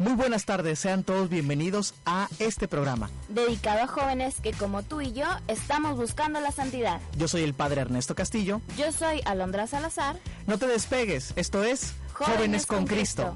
Muy buenas tardes, sean todos bienvenidos a este programa. Dedicado a jóvenes que como tú y yo estamos buscando la santidad. Yo soy el padre Ernesto Castillo. Yo soy Alondra Salazar. No te despegues, esto es Jóvenes, con, Cristo.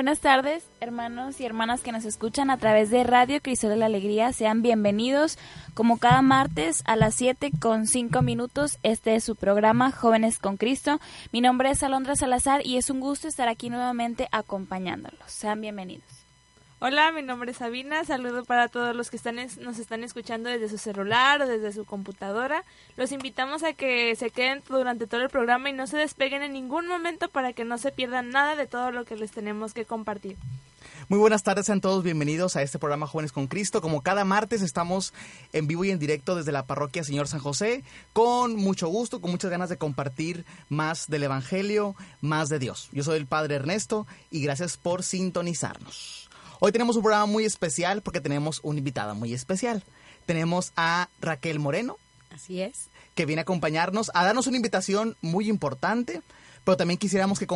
Buenas tardes, hermanos y hermanas que nos escuchan a través de Radio Crisol de la Alegría. Sean bienvenidos, como cada martes a las 7 con 5 minutos. Este es su programa Jóvenes con Cristo. Mi nombre es Alondra Salazar y es un gusto estar aquí nuevamente acompañándolos. Sean bienvenidos. Hola, mi nombre es Sabina. Saludo para todos los que están nos están escuchando desde su celular o desde su computadora. Los invitamos a que se queden durante todo el programa y no se despeguen en ningún momento para que no se pierdan nada de todo lo que les tenemos que compartir. Muy buenas tardes, sean todos bienvenidos a este programa Jóvenes con Cristo. Como cada martes estamos en vivo y en directo desde la parroquia Señor San José, con mucho gusto, con muchas ganas de compartir más del Evangelio, más de Dios. Yo soy el Padre Ernesto y gracias por sintonizarnos. Hoy tenemos un programa muy especial porque tenemos una invitada muy especial. Tenemos a Raquel Moreno. Así es. Que viene a acompañarnos, a darnos una invitación muy importante, pero también quisiéramos que,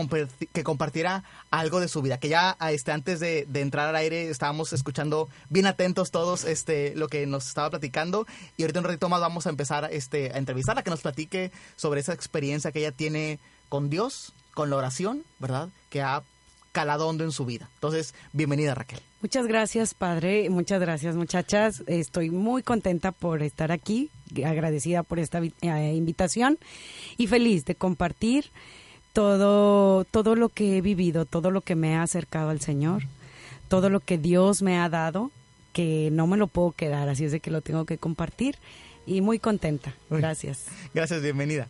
que compartiera algo de su vida. Que ya este, antes de, entrar al aire estábamos escuchando bien atentos todos este, lo que nos estaba platicando y ahorita un ratito más vamos a empezar este, a entrevistarla, que nos platique sobre esa experiencia que ella tiene con Dios, con la oración, ¿verdad? Que ha calado hondo en su vida. Entonces, bienvenida Raquel. Muchas gracias, padre. Muchas gracias, muchachas. Estoy muy contenta por estar aquí, agradecida por esta eh, invitación y feliz de compartir todo, todo lo que he vivido, todo lo que me ha acercado al Señor, todo lo que Dios me ha dado, que no me lo puedo quedar, así es de que lo tengo que compartir y muy contenta. Gracias. Gracias, bienvenida.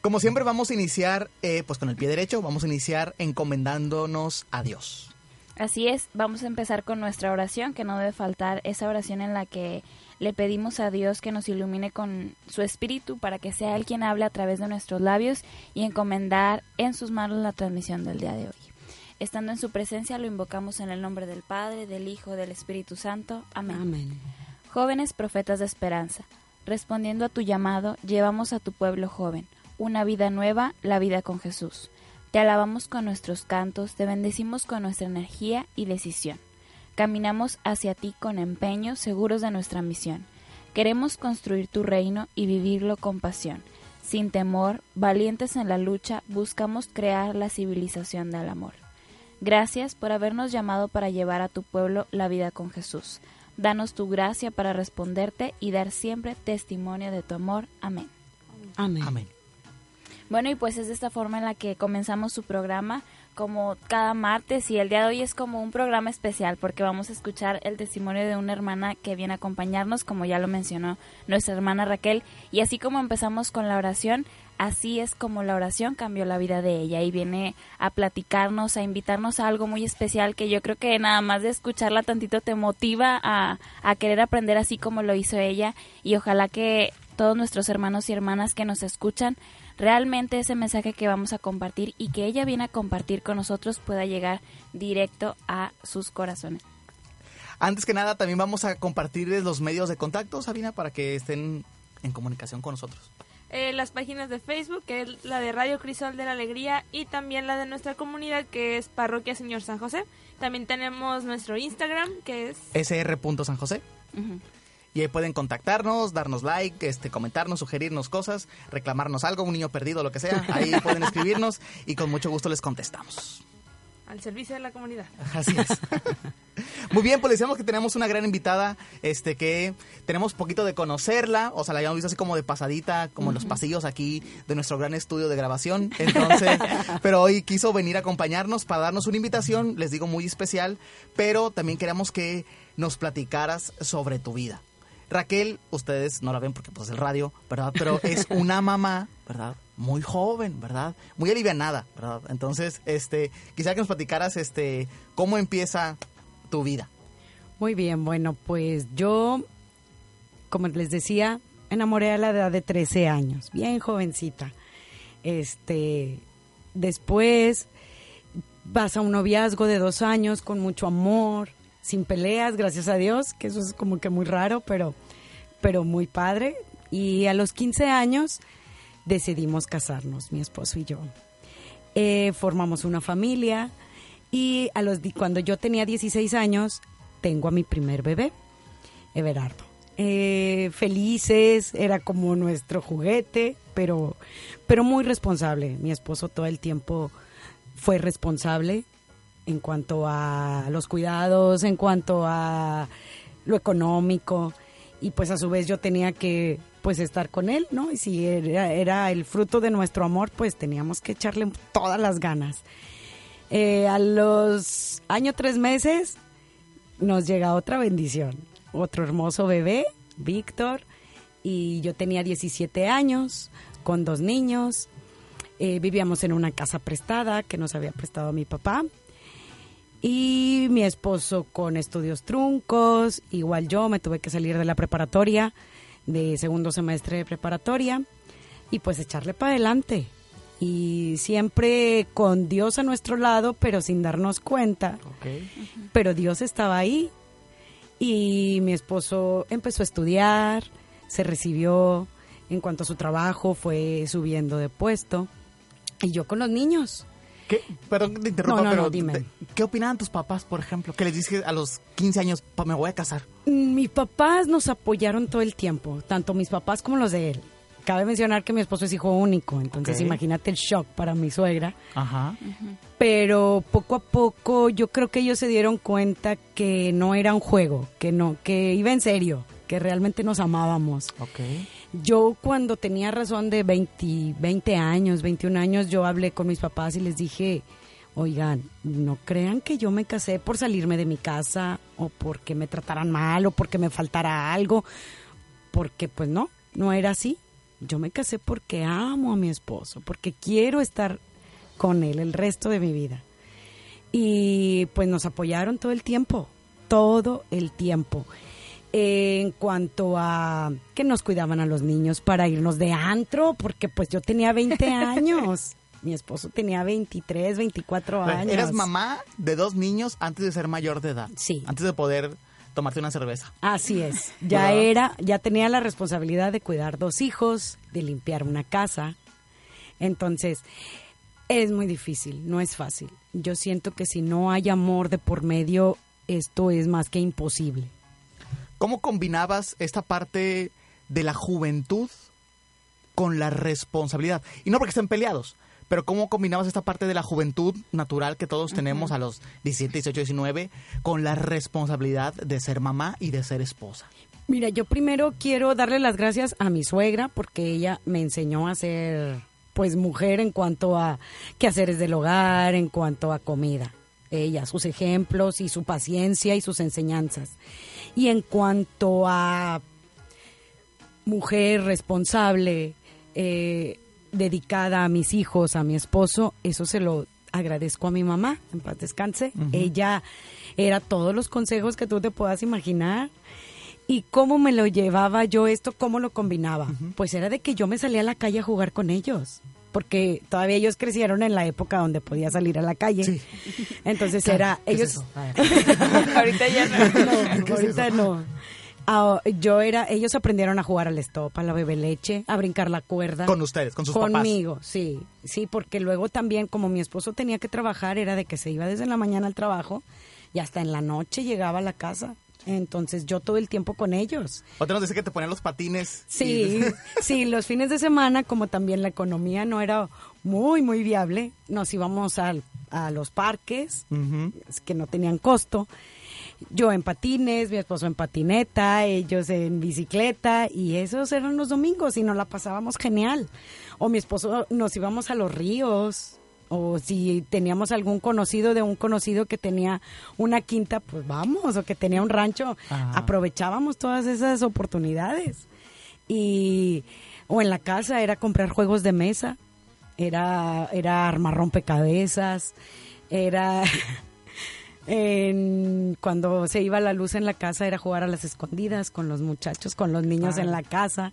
Como siempre vamos a iniciar eh, pues con el pie derecho, vamos a iniciar encomendándonos a Dios. Así es, vamos a empezar con nuestra oración, que no debe faltar esa oración en la que le pedimos a Dios que nos ilumine con su espíritu para que sea Él quien hable a través de nuestros labios y encomendar en sus manos la transmisión del día de hoy. Estando en su presencia lo invocamos en el nombre del Padre, del Hijo, del Espíritu Santo. Amén. Amén. Jóvenes profetas de esperanza, respondiendo a tu llamado, llevamos a tu pueblo joven una vida nueva, la vida con Jesús. Te alabamos con nuestros cantos, te bendecimos con nuestra energía y decisión. Caminamos hacia ti con empeño, seguros de nuestra misión. Queremos construir tu reino y vivirlo con pasión. Sin temor, valientes en la lucha, buscamos crear la civilización del amor. Gracias por habernos llamado para llevar a tu pueblo la vida con Jesús. Danos tu gracia para responderte y dar siempre testimonio de tu amor. Amén. Amén. Amén. Bueno, y pues es de esta forma en la que comenzamos su programa como cada martes y el día de hoy es como un programa especial porque vamos a escuchar el testimonio de una hermana que viene a acompañarnos, como ya lo mencionó nuestra hermana Raquel, y así como empezamos con la oración, así es como la oración cambió la vida de ella y viene a platicarnos, a invitarnos a algo muy especial que yo creo que nada más de escucharla tantito te motiva a, a querer aprender así como lo hizo ella. Y ojalá que todos nuestros hermanos y hermanas que nos escuchan realmente ese mensaje que vamos a compartir y que ella viene a compartir con nosotros pueda llegar directo a sus corazones. Antes que nada, también vamos a compartirles los medios de contacto, Sabina, para que estén en comunicación con nosotros. Eh, las páginas de Facebook, que es la de Radio Crisol de la Alegría y también la de nuestra comunidad, que es Parroquia Señor San José. También tenemos nuestro Instagram, que es... sr.sanjosé y ahí pueden contactarnos, darnos like, este, comentarnos, sugerirnos cosas, reclamarnos algo, un niño perdido, lo que sea. Ahí pueden escribirnos y con mucho gusto les contestamos. Al servicio de la comunidad. Así es. Muy bien, pues decíamos que tenemos una gran invitada, este que tenemos poquito de conocerla, o sea, la habíamos visto así como de pasadita, como en los pasillos aquí de nuestro gran estudio de grabación. Entonces, pero hoy quiso venir a acompañarnos para darnos una invitación, les digo muy especial, pero también queremos que nos platicaras sobre tu vida. Raquel, ustedes no la ven porque pues el radio, ¿verdad? Pero es una mamá, ¿verdad? Muy joven, ¿verdad? Muy alivianada, ¿verdad? Entonces, este, quisiera que nos platicaras, este, cómo empieza tu vida. Muy bien, bueno, pues yo, como les decía, enamoré a la edad de 13 años, bien jovencita. Este, después vas a un noviazgo de dos años con mucho amor, sin peleas, gracias a Dios, que eso es como que muy raro, pero, pero muy padre. Y a los 15 años decidimos casarnos, mi esposo y yo. Eh, formamos una familia y a los, cuando yo tenía 16 años tengo a mi primer bebé, Everardo. Eh, felices, era como nuestro juguete, pero, pero muy responsable. Mi esposo todo el tiempo fue responsable en cuanto a los cuidados, en cuanto a lo económico. Y pues a su vez yo tenía que pues estar con él, ¿no? Y si era, el fruto de nuestro amor, pues teníamos que echarle todas las ganas. Eh, a los años tres meses nos llega otra bendición, otro hermoso bebé, Víctor, y yo tenía 17 años, con dos niños, eh, vivíamos en una casa prestada que nos había prestado mi papá, y mi esposo con estudios truncos, igual yo me tuve que salir de la preparatoria, de segundo semestre de preparatoria, y pues echarle para adelante. Y siempre con Dios a nuestro lado, pero sin darnos cuenta. Pero Dios estaba ahí. Y mi esposo empezó a estudiar, se recibió en cuanto a su trabajo, fue subiendo de puesto. Y yo con los niños. ¿Qué? Perdón, te interrumpa, No, no, pero no, dime. ¿qué opinaban tus papás, por ejemplo? Que les dije a los 15 años, "Pa, me voy a casar. Mis papás nos apoyaron todo el tiempo, tanto mis papás como los de él. Cabe mencionar que mi esposo es hijo único, entonces imagínate el shock para mi suegra. Ajá. Pero poco a poco yo creo que ellos se dieron cuenta que no era un juego, que no, que iba en serio, que realmente nos amábamos. Ok. Yo cuando tenía razón de 20, 20 años, 21 años, yo hablé con mis papás y les dije, oigan, no crean que yo me casé por salirme de mi casa o porque me trataran mal o porque me faltara algo, porque pues no, no era así. Yo me casé porque amo a mi esposo, porque quiero estar con él el resto de mi vida. Y pues nos apoyaron todo el tiempo, todo el tiempo. En cuanto a que nos cuidaban a los niños para irnos de antro, porque pues yo tenía 20 años, mi esposo tenía 23, 24 años. Eras mamá de dos niños antes de ser mayor de edad. Sí. Antes de poder tomarte una cerveza. Así es. Ya ¿Verdad? era, ya tenía la responsabilidad de cuidar dos hijos, de limpiar una casa. Entonces, es muy difícil, no es fácil. Yo siento que si no hay amor de por medio, esto es más que imposible. ¿Cómo combinabas esta parte de la juventud con la responsabilidad? Y no porque estén peleados, pero ¿cómo combinabas esta parte de la juventud natural que todos tenemos a los 17, 18, 19 con la responsabilidad de ser mamá y de ser esposa? Mira, yo primero quiero darle las gracias a mi suegra porque ella me enseñó a ser pues mujer en cuanto a quehaceres del hogar, en cuanto a comida. Ella, sus ejemplos y su paciencia y sus enseñanzas. Y en cuanto a mujer responsable, eh, dedicada a mis hijos, a mi esposo, eso se lo agradezco a mi mamá, en paz descanse. Ella era todos los consejos que tú te puedas imaginar. ¿Y cómo me lo llevaba yo esto? ¿Cómo lo combinaba? Pues era de que yo me salía a la calle a jugar con ellos. Porque todavía ellos crecieron en la época donde podía salir a la calle. Sí. Entonces Claro, era, ¿qué es ellos... eso? Ahorita ya no. No, ¿Qué es ahorita eso? no. Ah, yo era, ellos aprendieron a jugar al stop, a la bebé leche, a brincar la cuerda. Con ustedes, con sus papás. Conmigo, sí, sí, porque luego también, como mi esposo tenía que trabajar, era de que se iba desde la mañana al trabajo y hasta en la noche llegaba a la casa. Entonces yo todo el tiempo con ellos. Otra nos dice que te ponían los patines. Sí, y- sí, los fines de semana, como también la economía no era muy, muy viable, nos íbamos al- a los parques, que no tenían costo. Yo en patines, mi esposo en patineta, ellos en bicicleta y esos eran los domingos y nos la pasábamos genial. O mi esposo nos íbamos a los ríos o si teníamos algún conocido de un conocido que tenía una quinta, pues vamos, o que tenía un rancho, Ajá. aprovechábamos todas esas oportunidades. Y o en la casa era comprar juegos de mesa, era era armar rompecabezas, era en- cuando se iba la luz en la casa era jugar a las escondidas con los muchachos, con los niños en la casa.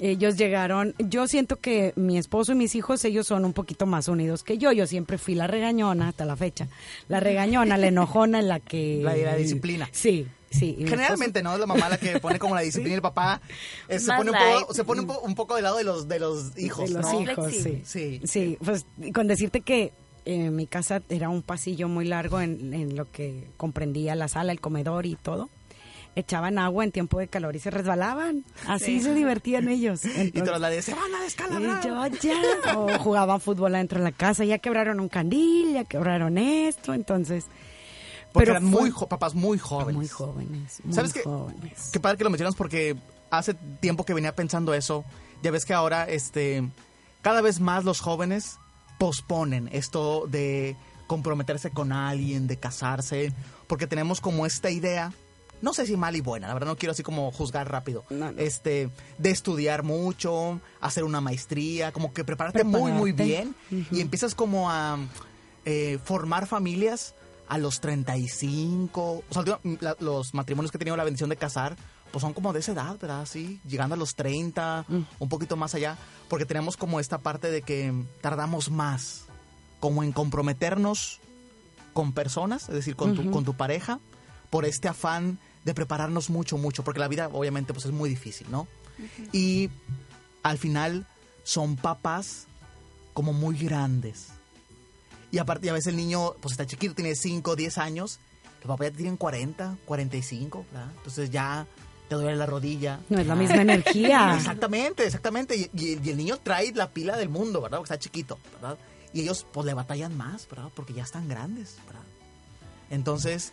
Ellos llegaron, yo siento que mi esposo y mis hijos, ellos son un poquito más unidos que yo. Yo siempre fui la regañona hasta la fecha. La regañona, la enojona, la que... La- la disciplina. Sí, sí. Generalmente, ¿no? Es la mamá la que pone como la disciplina y el papá eh, se, pone un poco, se pone un, po- un poco del lado de los, de los hijos, de los ¿no? hijos, sí. Sí. Sí, pues con decirte que eh, mi casa era un pasillo muy largo en, en lo que comprendía la sala, el comedor y todo. Echaban agua en tiempo de calor y se resbalaban. Así se divertían ellos. y tras la de se van a descalabrar. y yo, ya. O jugaban fútbol adentro de la casa, ya quebraron un candil, ya quebraron esto, entonces... Porque pero eran fue- muy papás muy jóvenes. Muy jóvenes, muy ¿Sabes qué? jóvenes. Qué padre que lo mencionas porque hace tiempo que venía pensando eso. Ya ves que ahora, este, cada vez más los jóvenes posponen esto de comprometerse con alguien, de casarse, porque tenemos como esta idea, no sé si mal y buena, la verdad no quiero así como juzgar rápido, No, no. este, de estudiar mucho, hacer una maestría, como que prepararte, muy, muy bien y empiezas como a eh, formar familias a los 35. O sea, la- los matrimonios que he tenido la bendición de casar, pues son como de esa edad, ¿verdad? Sí, llegando a los 30, un poquito más allá, porque tenemos como esta parte de que tardamos más, como en comprometernos con personas, es decir, con, tu, con tu pareja, por este afán de prepararnos mucho, mucho, porque la vida obviamente pues es muy difícil, ¿no? Y al final son papás como muy grandes. Y aparte, ya ves, el niño, pues está chiquito, tiene 5, 10 años. Los papás ya tienen 40, 45, ¿verdad? Entonces ya te duele la rodilla. No es la misma energía. Exactamente, exactamente. Y, y- y el niño trae la pila del mundo, ¿verdad? Porque está chiquito, ¿verdad? Y ellos, pues, le batallan más, ¿verdad? Porque ya están grandes, ¿verdad? Entonces,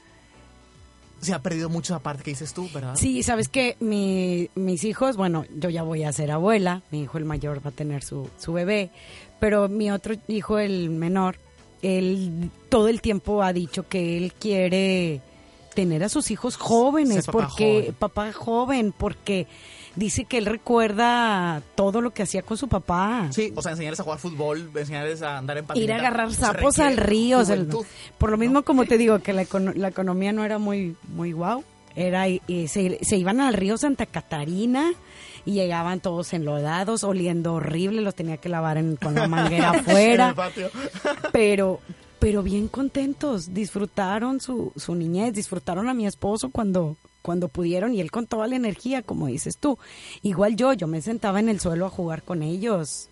se ha perdido mucho esa parte que dices tú, ¿verdad? Sí, sabes que mi, mis hijos, bueno, yo ya voy a ser abuela, mi hijo el mayor va a tener su, su bebé, pero mi otro hijo, el menor, él todo el tiempo ha dicho que él quiere tener a sus hijos jóvenes, papá porque joven. papá joven, porque dice que él recuerda todo lo que hacía con su papá. Sí, o sea, enseñarles a jugar fútbol, enseñarles a andar en Ir patineta. a agarrar sapos al río. o sea, juventud. por lo mismo, como te digo, que la, econo- la economía no era muy, muy guau. Era, y se, se iban al río Santa Catarina y llegaban todos enlodados, oliendo horrible, los tenía que lavar en- con la manguera afuera. pero, pero bien contentos, disfrutaron su, su niñez, disfrutaron a mi esposo cuando, cuando pudieron y él con toda la energía, como dices tú. Igual yo, yo me sentaba en el suelo a jugar con ellos.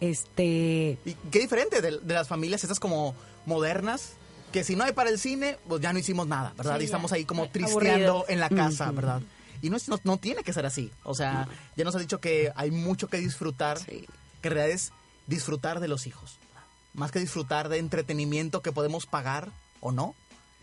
Este, Y qué diferente de, de las familias estas como modernas, que si no hay para el cine, pues ya no hicimos nada, ¿verdad? Sí, y estamos ahí como tristeando en la casa. ¿verdad? Y no, es- no, no tiene que ser así. O sea, ya nos ha dicho que hay mucho que disfrutar, Sí. que en realidad es disfrutar de los hijos. Más que disfrutar de entretenimiento que podemos pagar o no,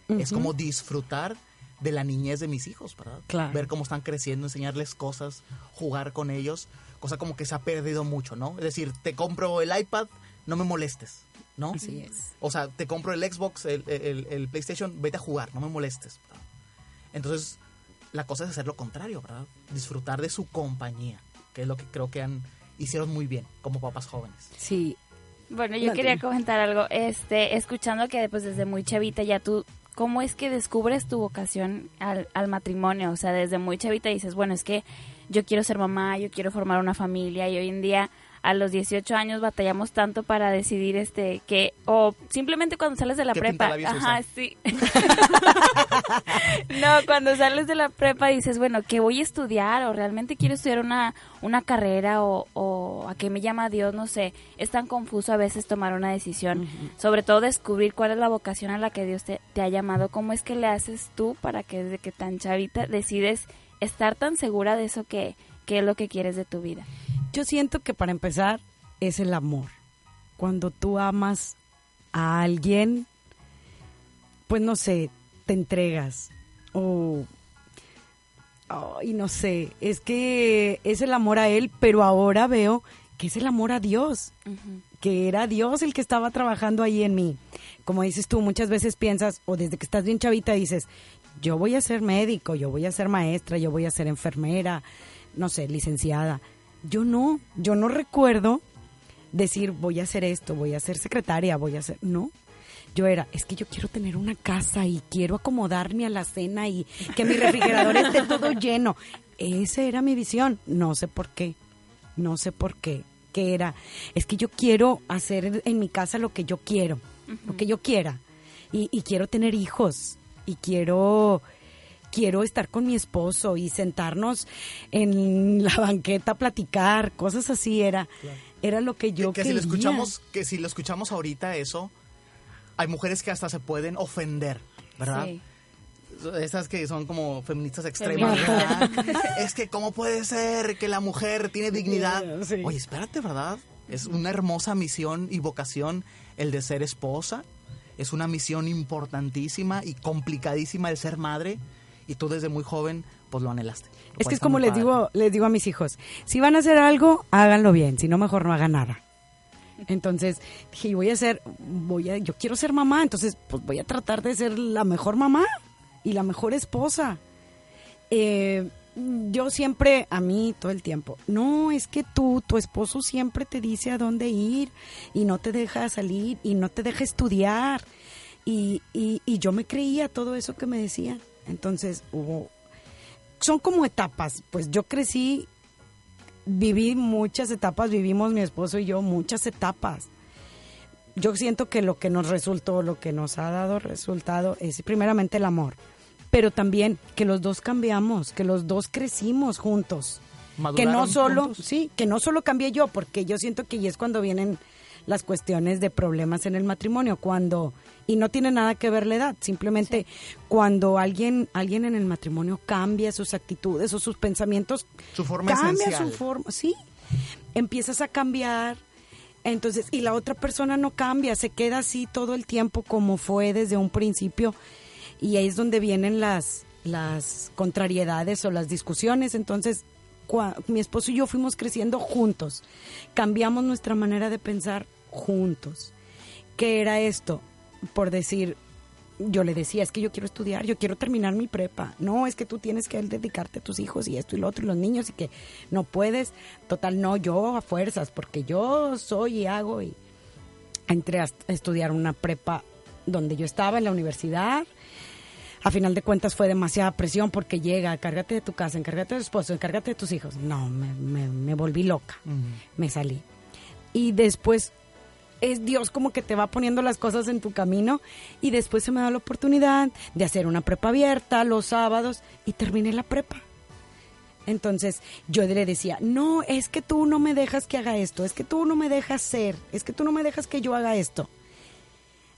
es como disfrutar de la niñez de mis hijos, ¿verdad? Claro. Ver cómo están creciendo, enseñarles cosas, jugar con ellos, cosa como que se ha perdido mucho, ¿no? Es decir, te compro el iPad, no me molestes, ¿no? Así es. O sea, te compro el Xbox, el, el- el PlayStation, vete a jugar, no me molestes. ¿verdad? Entonces, la cosa es hacer lo contrario, ¿verdad? Disfrutar de su compañía, que es lo que creo que han hicieron muy bien como papás jóvenes. Sí, Bueno, yo quería comentar algo. Este, escuchando que pues desde muy chavita ya tú, ¿cómo es que descubres tu vocación al, al matrimonio? O sea, desde muy chavita dices, bueno, es que yo quiero ser mamá, yo quiero formar una familia y hoy en día a los 18 años batallamos tanto para decidir este que o simplemente cuando sales de la ¿Qué prepa, ajá, usa? sí. no, cuando sales de la prepa dices, bueno, ¿qué voy a estudiar? O realmente quiero estudiar una, una carrera o, o a qué me llama Dios, no sé. Es tan confuso a veces tomar una decisión. Sobre todo descubrir cuál es la vocación a la que Dios te, te ha llamado. ¿Cómo es que le haces tú para que desde que tan chavita decides estar tan segura de eso que, que es lo que quieres de tu vida? Yo siento que para empezar es el amor. Cuando tú amas a alguien, pues no sé, te entregas. O. Ay, no sé. Es que es el amor a él, pero ahora veo que es el amor a Dios. Que era Dios el que estaba trabajando ahí en mí. Como dices tú, muchas veces piensas, o desde que estás bien chavita dices, yo voy a ser médico, yo voy a ser maestra, yo voy a ser enfermera, no sé, licenciada. Yo no, yo no recuerdo decir voy a hacer esto, voy a ser secretaria, voy a hacer, no. Yo era, es que yo quiero tener una casa y quiero acomodarme a la cena y que mi refrigerador esté todo lleno. Esa era mi visión, no sé por qué, no sé por qué, que era, es que yo quiero hacer en mi casa lo que yo quiero, lo que yo quiera. Y, y quiero tener hijos y quiero quiero estar con mi esposo y sentarnos en la banqueta a platicar, cosas así era era lo que yo que, que si lo quería. escuchamos, que si lo escuchamos ahorita eso, hay mujeres que hasta se pueden ofender, ¿verdad? Sí. esas que son como feministas extremas, ¿verdad? es que cómo puede ser que la mujer tiene dignidad. Sí. Oye, espérate, ¿verdad? Es una hermosa misión y vocación el de ser esposa. Es una misión importantísima y complicadísima el ser madre. Y tú desde muy joven, pues lo anhelaste. Lo Es que es como les padre. digo, les digo a mis hijos, si van a hacer algo, háganlo bien, si no mejor no hagan nada. Entonces dije, "Y voy a ser, voy a, yo quiero ser mamá, entonces pues voy a tratar de ser la mejor mamá y la mejor esposa. Eh, yo siempre, a mí todo el tiempo, no, es que tú, tu esposo siempre te dice a dónde ir y no te deja salir y no te deja estudiar. Y, y, y yo me creía todo eso que me decían. Entonces hubo, son como etapas. Pues yo crecí, viví muchas etapas, vivimos mi esposo y yo muchas etapas. Yo siento que lo que nos resultó, lo que nos ha dado resultado es primeramente el amor, pero también que los dos cambiamos, que los dos crecimos juntos. Que no ¿Maduraron solo, juntos? sí, que no solo cambié yo, porque yo siento que ahí es cuando vienen las cuestiones de problemas en el matrimonio, cuando y no tiene nada que ver la edad, simplemente cuando alguien alguien en el matrimonio cambia sus actitudes o sus pensamientos, Su forma cambia esencial. su forma, sí. Empiezas a cambiar entonces, y la otra persona no cambia, se queda así todo el tiempo como fue desde un principio. Y ahí es donde vienen las, las contrariedades o las discusiones. Entonces, mi esposo y yo fuimos creciendo juntos. Cambiamos nuestra manera de pensar juntos. ¿Qué era esto? Por decir, yo le decía, es que yo quiero estudiar, yo quiero terminar mi prepa. No, es que tú tienes que dedicarte a tus hijos y esto y lo otro y los niños y que no puedes. Total, no, yo a fuerzas, porque yo soy y hago y entré a estudiar una prepa donde yo estaba en la universidad. A final de cuentas fue demasiada presión porque llega, cárgate de tu casa, encárgate de tu esposo, encárgate de tus hijos. No, me, me- me volví loca, me salí. Y después es Dios como que te va poniendo las cosas en tu camino y después se me da la oportunidad de hacer una prepa abierta los sábados y terminé la prepa. Entonces yo le decía, no, es que tú no me dejas que haga esto, es que tú no me dejas ser, es que tú no me dejas que yo haga esto.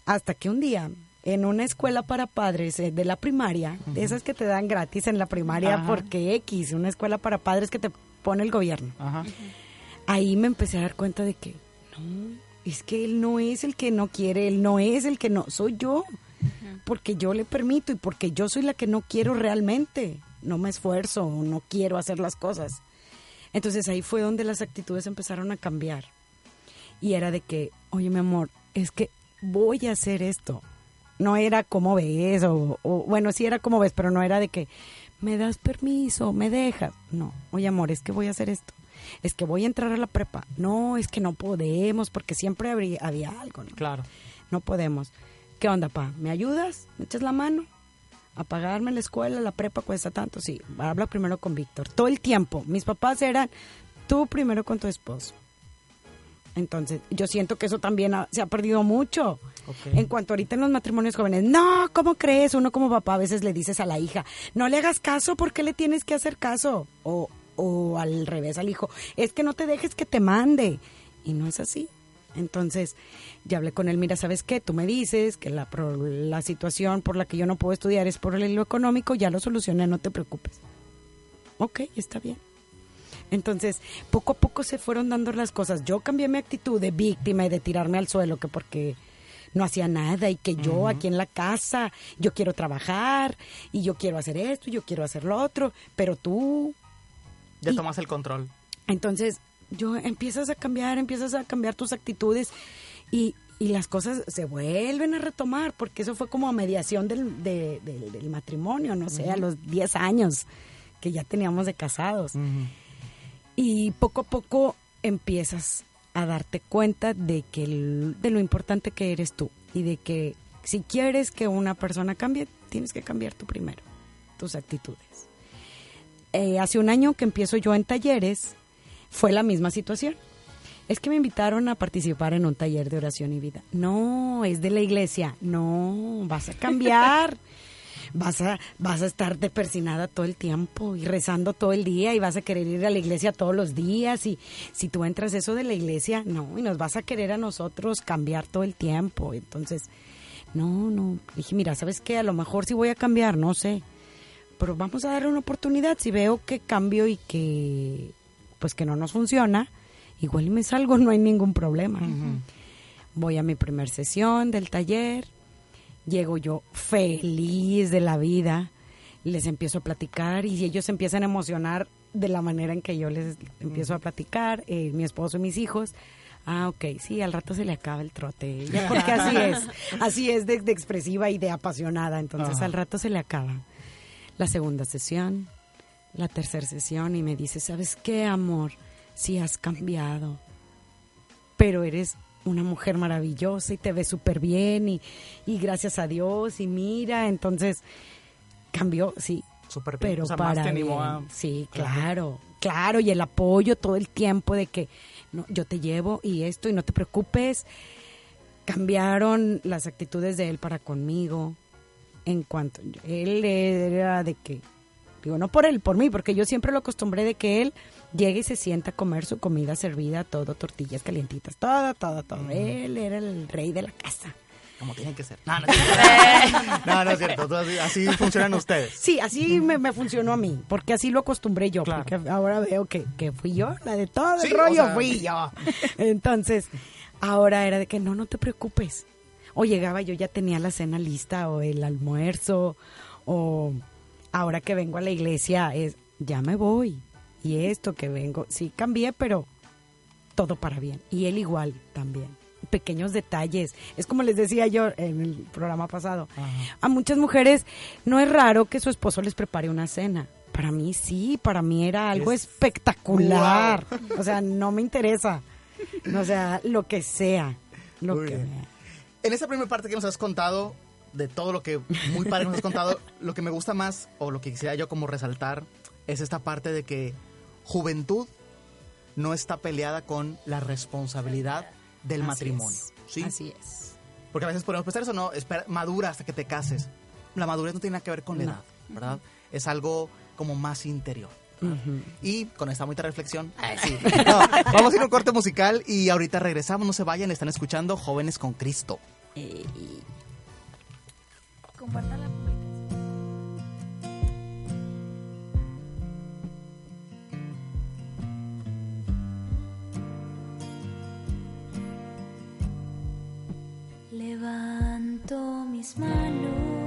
Hasta que un día, en una escuela para padres eh, de la primaria, de esas que te dan gratis en la primaria Ajá. porque X, una escuela para padres que te pone el gobierno Ajá. ahí me empecé a dar cuenta de que no, es que él no es el que no quiere, él no es el que no, soy yo. Porque yo le permito y porque yo soy la que no quiero realmente. No me esfuerzo, no quiero hacer las cosas. Entonces ahí fue donde las actitudes empezaron a cambiar. Y era de que, oye mi amor, es que voy a hacer esto. No era como ves, o, o- bueno, sí era como ves, pero no era de que me das permiso, me dejas. No, oye amor, es que voy a hacer esto. Es que voy a entrar a la prepa. No, es que no podemos, porque siempre habría, había algo. ¿no? Claro. no podemos. ¿Qué onda, pa? ¿Me ayudas? ¿Me echas la mano? A pagarme la escuela, la prepa cuesta tanto. Sí, habla primero con Víctor. Todo el tiempo. Mis papás eran tú primero con tu esposo. Entonces, yo siento que eso también ha- se ha perdido mucho. Ok. En cuanto ahorita en los matrimonios jóvenes, no, ¿cómo crees? Uno como papá a veces le dices a la hija, no le hagas caso, ¿por qué le tienes que hacer caso? O, o al revés al hijo, es que no te dejes que te mande. Y no es así. Entonces, ya hablé con él, mira, ¿sabes qué? Tú me dices que la, pro- la situación por la que yo no puedo estudiar es por el lo económico, ya lo solucioné, no te preocupes. Ok, está bien. Entonces, poco a poco se fueron dando las cosas. Yo cambié mi actitud de víctima y de tirarme al suelo, que porque no hacía nada y que yo aquí en la casa, yo quiero trabajar y yo quiero hacer esto y yo quiero hacer lo otro, pero tú... Ya Y- tomas el control. Entonces, yo empiezas a cambiar, empiezas a cambiar tus actitudes y, y las cosas se vuelven a retomar, porque eso fue como a mediación del, de- del- del matrimonio, no sé, a los 10 años que ya teníamos de casados. Y poco a poco empiezas a darte cuenta de que de lo importante que eres tú y de que si quieres que una persona cambie, tienes que cambiar tú primero tus actitudes. Eh, hace un año que empiezo yo en talleres, fue la misma situación. Es que me invitaron a participar en un taller de oración y vida. No, es de la iglesia. No, vas a cambiar. vas a, vas a estar de persinada todo el tiempo y rezando todo el día y vas a querer ir a la iglesia todos los días y si tú entras eso de la iglesia, no, y nos vas a querer a nosotros cambiar todo el tiempo. Entonces, No, no. Dije, mira, ¿sabes qué? A lo mejor sí voy a cambiar, no sé. Pero vamos a darle una oportunidad. Si veo que cambio y que, pues que no nos funciona, igual y me salgo, no hay ningún problema. Voy a mi primer sesión del taller, llego yo feliz de la vida, les empiezo a platicar y ellos se empiezan a emocionar de la manera en que yo les empiezo a platicar, eh, mi esposo y mis hijos. Ah, ok, sí, al rato se le acaba el trote, ya porque así es, así es de, de expresiva y de apasionada, entonces Ajá. al rato se le acaba. La segunda sesión, la tercera sesión y me dice, ¿sabes qué, amor? Sí has cambiado, pero eres una mujer maravillosa y te ves súper bien y, y gracias a Dios y mira, entonces cambió, sí, Súper bien. pero O sea, más para te animó bien. a- Sí, Claro. claro, claro, y el apoyo todo el tiempo de que no, yo te llevo y esto y no te preocupes. Cambiaron las actitudes de él para conmigo. En cuanto él era de que digo, no por él, por mí, porque yo siempre lo acostumbré de que él llegue y se sienta a comer su comida servida, todo tortillas calientitas, todo, todo, todo. Él era el rey de la casa. Como tienen que ser. No, no, es cierto. no, no es cierto. Tú así, así funcionan ustedes. Sí, así me, me funcionó a mí, porque así lo acostumbré yo, Claro. porque ahora veo que, que fui yo, la de todo Sí, el rollo o sea- fui yo. Entonces, ahora era de que no, no te preocupes. O llegaba yo ya tenía la cena lista, o el almuerzo, o ahora que vengo a la iglesia es, ya me voy. Y esto que vengo, sí cambié, pero todo para bien. Y él igual también. Pequeños detalles. Es como les decía yo en el programa pasado. A muchas mujeres no es raro que su esposo les prepare una cena. Para mí sí, para mí era algo Es- espectacular. O sea, no me interesa. O sea, lo que sea. Lo Muy que bien. En esta primera parte que nos has contado, de todo lo que muy padre nos has contado, lo que me gusta más, o lo que quisiera yo como resaltar, es esta parte de que juventud no está peleada con la responsabilidad del Así matrimonio. es, ¿sí? Así es. Porque a veces podemos pensar eso, no, espera, madura hasta que te cases. La madurez no tiene nada que ver con la No. edad, ¿verdad? Es algo como más interior. Y con esta bonita reflexión, ay, sí. No, vamos a ir a un corte musical y ahorita regresamos, no se vayan, están escuchando Jóvenes con Cristo. Compartan la publicación. Levanto mis manos,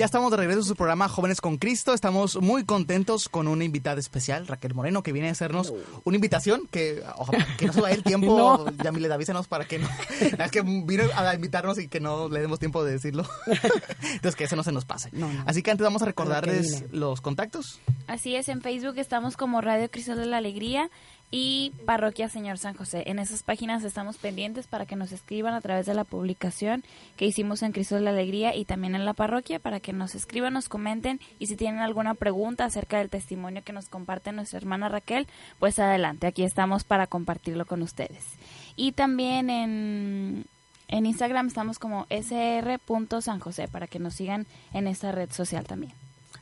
Ya estamos de regreso en su programa Jóvenes con Cristo. Estamos muy contentos con una invitada especial, Raquel Moreno, que viene a hacernos una invitación que, ojalá, que no se vaya el tiempo. No. Yamile, avísenos para que no. Es que vino a invitarnos y que no le demos tiempo de decirlo. Entonces, que eso no se nos pase. No, no. Así que antes vamos a recordarles los contactos. Así es, en Facebook estamos como Radio Crisol de la Alegría y Parroquia Señor San José. En esas páginas estamos pendientes para que nos escriban a través de la publicación que hicimos en Crisol de la Alegría y también en la parroquia para que nos escriban, nos comenten y si tienen alguna pregunta acerca del testimonio que nos comparte nuestra hermana Raquel, pues adelante, aquí estamos para compartirlo con ustedes. Y también en, en Instagram estamos como sr.sanjosé para que nos sigan en esta red social también.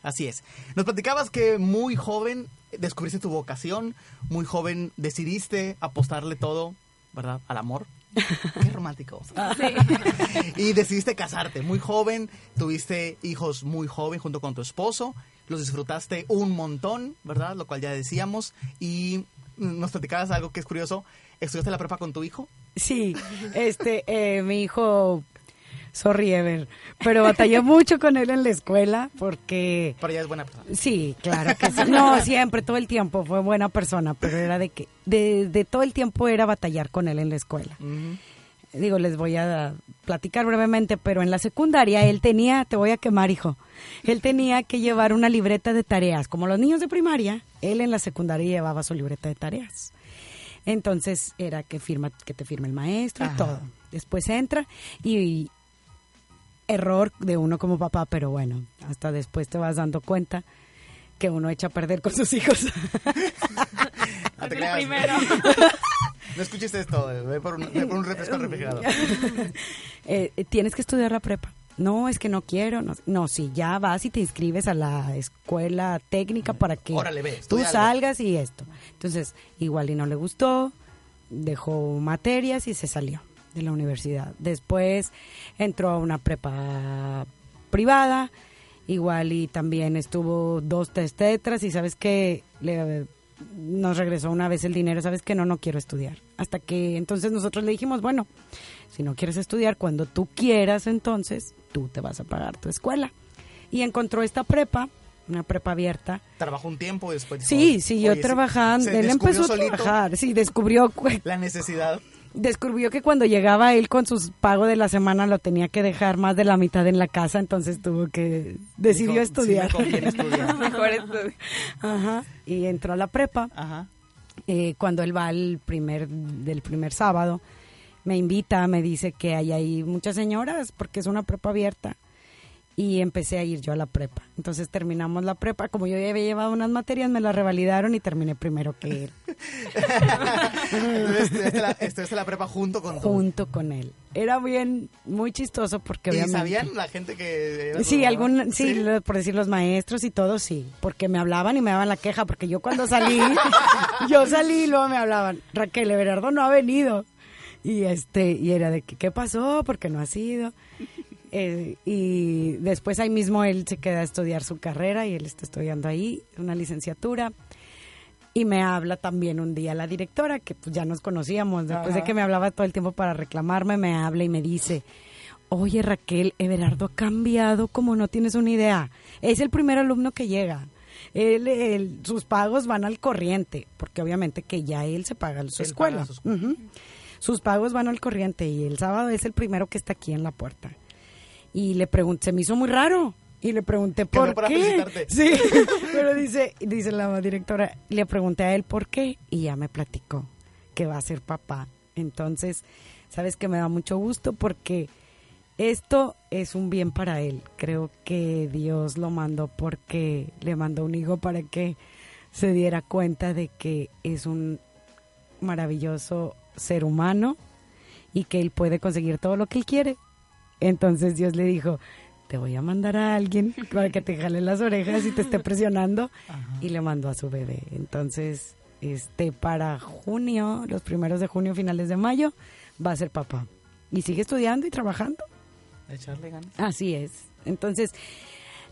Así es. Nos platicabas que muy joven descubriste tu vocación, muy joven decidiste apostarle todo, ¿verdad? Al amor. Qué romántico. y decidiste casarte muy joven, tuviste hijos muy joven junto con tu esposo, los disfrutaste un montón, ¿verdad? Lo cual ya decíamos. Y nos platicabas algo que es curioso. ¿Estudiaste la prepa con tu hijo? Sí, este, eh, mi hijo, sorry Ever, pero batallé mucho con él en la escuela porque... Pero ya es buena persona. Sí, claro que sí. No, siempre, todo el tiempo fue buena persona, pero era de que, de, de todo el tiempo era batallar con él en la escuela. Digo, les voy a platicar brevemente, pero en la secundaria él tenía, te voy a quemar, hijo, él tenía que llevar una libreta de tareas. Como los niños de primaria, él en la secundaria llevaba su libreta de tareas. Entonces era que firma, que te firme el maestro y todo. Después entra y error de uno como papá, pero bueno, hasta después te vas dando cuenta que uno echa a perder con sus hijos. No te creas. primero. No escuches esto, eh, ve por un, ve por un refresco al refrigerador. Eh, eh, tienes que estudiar la prepa. No, es que no quiero. No, no sí, ya vas y te inscribes a la escuela técnica para que Órale, ve, tú salgas y esto. Entonces, igual y no le gustó, dejó materias y se salió de la universidad. Después entró a una prepa privada, igual y también estuvo dos, tres tetras y sabes que le nos regresó una vez el dinero, sabes que no, no quiero estudiar. Hasta que entonces nosotros le dijimos, bueno, si no quieres estudiar, cuando tú quieras, entonces tú te vas a pagar tu escuela. Y encontró esta prepa, una prepa abierta. Trabajó un tiempo después... dijo, Sí, siguió trabajando. Él empezó a trabajar. Sí, descubrió, La necesidad. Descubrió que cuando llegaba él con sus pago de la semana lo tenía que dejar más de la mitad en la casa, entonces tuvo que decidió Dijo, estudiar. "Sí me conviene estudiar". Mejor estudio. Ajá. Y entró a la prepa. Ajá. eh, cuando él va al primer del primer sábado me invita me dice que hay ahí muchas señoras porque es una prepa abierta y empecé a ir yo a la prepa. Entonces terminamos la prepa. Como yo ya había llevado unas materias me las revalidaron y terminé primero que él. Entonces, estudiaste la, estudiaste la prepa junto con junto con él. Era bien muy chistoso porque ¿Y sabían la gente que... era Sí, algún, sí, por decir los maestros y todo, sí, porque me hablaban y me daban la queja, porque yo cuando salí, yo salí y luego me hablaban, Raquel Everardo no ha venido. Y este, y era de que, ¿qué pasó? Porque no ha sido. Eh, y después ahí mismo él se queda a estudiar su carrera y él está estudiando ahí, una licenciatura. Y me habla también un día la directora, que pues ya nos conocíamos, después de que me hablaba todo el tiempo para reclamarme, me habla y me dice, oye Raquel, Everardo ha cambiado como no tienes una idea. Es el primer alumno que llega. Él, él- sus pagos van al corriente, porque obviamente que ya él se paga su Él escuela. paga. Sus pagos van al corriente y el sábado es el primero que está aquí en la puerta. Y le pregunté, se me hizo muy raro. Y le pregunté por para qué. felicitarte. Sí, pero dice, dice la directora, le pregunté a él por qué y ya me platicó que va a ser papá. Entonces, sabes que me da mucho gusto porque esto es un bien para él. Creo que Dios lo mandó porque le mandó un hijo para que se diera cuenta de que es un maravilloso ser humano y que él puede conseguir todo lo que él quiere. Entonces Dios le dijo, te voy a mandar a alguien para que te jale las orejas y te esté presionando. Y le mandó a su bebé. Entonces, este, para junio, los primeros de junio, finales de mayo, va a ser papá. Y sigue estudiando y trabajando. Echarle ganas. Así es. Entonces,